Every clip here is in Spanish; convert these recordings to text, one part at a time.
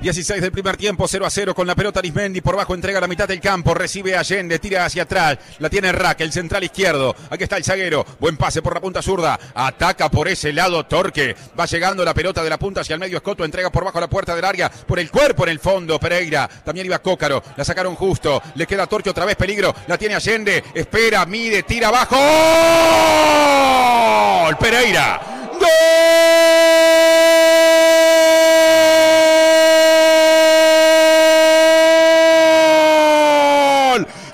16 del primer tiempo, 0 a 0 con la pelota Arismendi por bajo, entrega la mitad del campo, recibe Allende, tira hacia atrás, la tiene Rack, el central izquierdo, aquí está el zaguero, buen pase por la punta zurda, ataca por ese lado Torque, va llegando la pelota de la punta hacia el medio Escoto, entrega por bajo la puerta del área, por el cuerpo en el fondo, Pereira, también iba Cócaro, la sacaron justo, le queda Torque otra vez peligro, la tiene Allende, espera, mide, tira abajo, ¡Gol! Pereira, ¡Gol!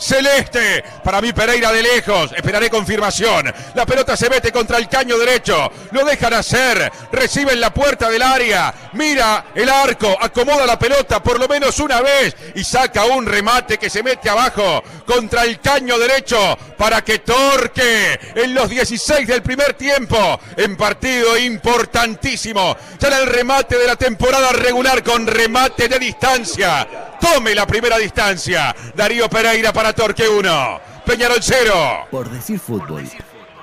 Celeste. Para mí Pereira de lejos. Esperaré confirmación. La pelota se mete contra el caño derecho. Lo dejan hacer. Recibe en la puerta del área. Mira el arco. Acomoda la pelota por lo menos una vez. Y saca un remate que se mete abajo contra el caño derecho. Para que Torque en los 16 del primer tiempo. En partido importantísimo. Ya era el remate de la temporada regular con remate de distancia. Tome la primera distancia. Darío Pereira para Torque 1. Peñarol 0. Por decir fútbol.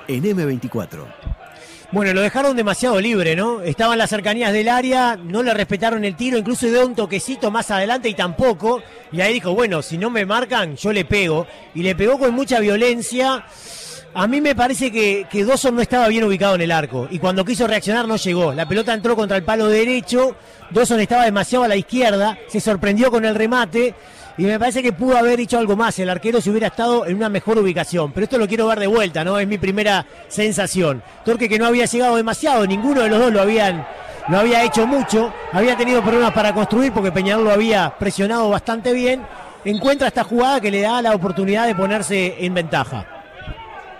En M24. Bueno, lo dejaron demasiado libre, ¿no? Estaba en las cercanías del área, no le respetaron el tiro, incluso dio un toquecito más adelante y tampoco. Y ahí dijo, bueno, si no me marcan, yo le pego. Y le pegó con mucha violencia. A mí me parece que, que Dawson no estaba bien ubicado en el arco. Y cuando quiso reaccionar no llegó. La pelota entró contra el palo derecho. Dawson estaba demasiado a la izquierda. Se sorprendió con el remate. Y me parece que pudo haber hecho algo más el arquero si hubiera estado en una mejor ubicación. Pero esto lo quiero ver de vuelta, ¿no? Es mi primera sensación. Torque que no había llegado demasiado, ninguno de los dos lo habían lo había hecho mucho, había tenido problemas para construir porque Peñarol lo había presionado bastante bien. Encuentra esta jugada que le da la oportunidad de ponerse en ventaja.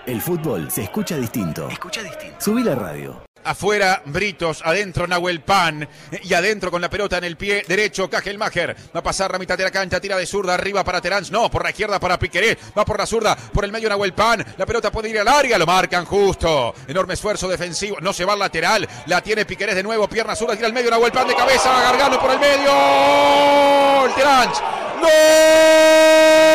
El fútbol se escucha distinto. Escucha distinto. Subí la radio. Afuera, Britos, adentro Nahuel Pan y adentro con la pelota en el pie derecho, Kajelmacher. Va a pasar la mitad de la cancha, tira de zurda arriba para Terán. No, por la izquierda para Piqueré. Va por la zurda, por el medio Nahuel Pan. La pelota puede ir al área, lo marcan justo. Enorme esfuerzo defensivo, no se va al lateral. La tiene Piquerés de nuevo, pierna zurda, tira al medio Nahuel Pan de cabeza, Gargano por el medio. Terán. ¡Gol!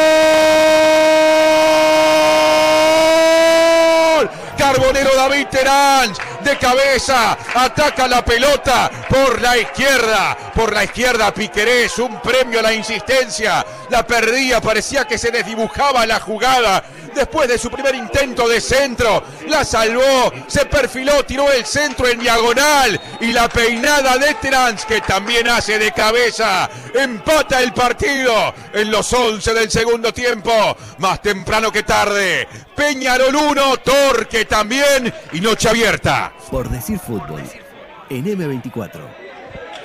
David Terán de cabeza, ataca la pelota por la izquierda, por la izquierda Piquerés, un premio a la insistencia, la perdía, parecía que se desdibujaba la jugada, después de su primer intento de centro, la salvó, se perfiló, tiró el centro en diagonal y la peinada de Trans que también hace de cabeza, empata el partido en los 11 del segundo tiempo, más temprano que tarde, Peñarol 1, Torque también y noche abierta. Por decir fútbol. En M24.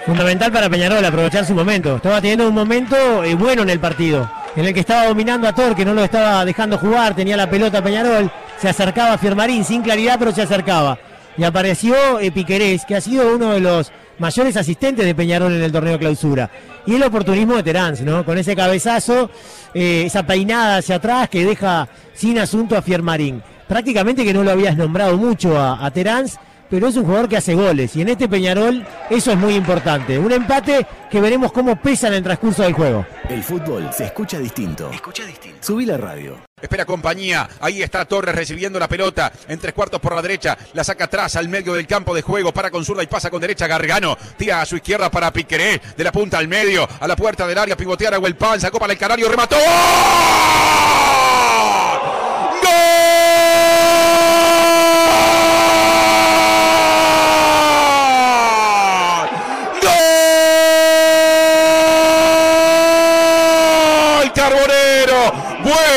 Fundamental para Peñarol aprovechar su momento. Estaba teniendo un momento eh, bueno en el partido, en el que estaba dominando a Torque, no lo estaba dejando jugar, tenía la pelota Peñarol, se acercaba a Fiermarín sin claridad, pero se acercaba. Y apareció eh, Piquerés, que ha sido uno de los mayores asistentes de Peñarol en el torneo clausura. Y el oportunismo de Terán, ¿no? Con ese cabezazo, eh, esa peinada hacia atrás que deja sin asunto a Fiermarín. Prácticamente que no lo habías nombrado mucho a, a Terán, pero es un jugador que hace goles. Y en este Peñarol eso es muy importante. Un empate que veremos cómo pesa en el transcurso del juego. El fútbol se escucha distinto. Escucha distinto. Subí la radio. Espera compañía, ahí está Torres recibiendo la pelota en tres cuartos por la derecha, la saca atrás al medio del campo de juego, para con zurda y pasa con derecha Gargano, tira a su izquierda para Piqueré, de la punta al medio, a la puerta del área, pivotear a Huelpan, sacó para el Canario, remató.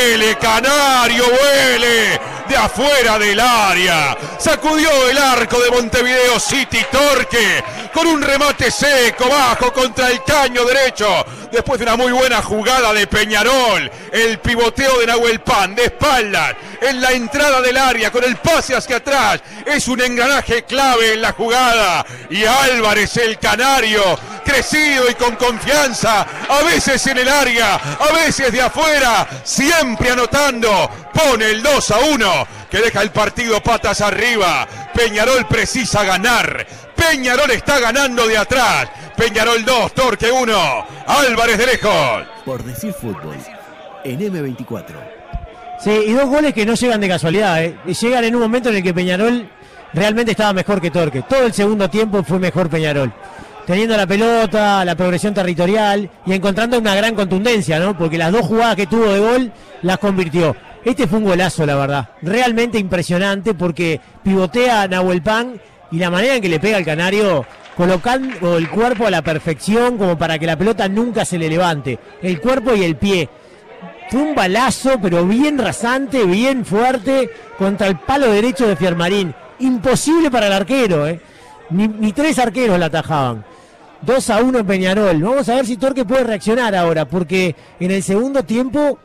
Vuele Canario, vuele de afuera del área. Sacudió el arco de Montevideo City Torque con un remate seco bajo contra el caño derecho. Después de una muy buena jugada de Peñarol, el pivoteo de Nahuel Pan de espaldas en la entrada del área con el pase hacia atrás. Es un engranaje clave en la jugada. Y Álvarez, el canario, crecido y con confianza, a veces en el área, a veces de afuera, siempre anotando, pone el 2 a 1 que deja el partido patas arriba. Peñarol precisa ganar. Peñarol está ganando de atrás. Peñarol 2, Torque 1, Álvarez de lejos. Por decir fútbol. En M24. Sí, y dos goles que no llegan de casualidad, ¿eh? Y llegan en un momento en el que Peñarol realmente estaba mejor que Torque. Todo el segundo tiempo fue mejor Peñarol. Teniendo la pelota, la progresión territorial y encontrando una gran contundencia, ¿no? Porque las dos jugadas que tuvo de gol las convirtió. Este fue un golazo, la verdad. Realmente impresionante porque pivotea a Nahuel Pan y la manera en que le pega al canario colocando el cuerpo a la perfección como para que la pelota nunca se le levante. El cuerpo y el pie. Fue un balazo, pero bien rasante, bien fuerte, contra el palo derecho de Fiermarín. Imposible para el arquero, ¿eh? Ni, ni tres arqueros la atajaban. 2 a 1 en Peñarol. Vamos a ver si Torque puede reaccionar ahora, porque en el segundo tiempo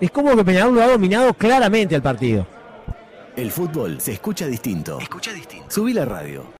es como que Peñarol lo ha dominado claramente el partido. El fútbol se escucha distinto. Escucha distinto. Subí la radio.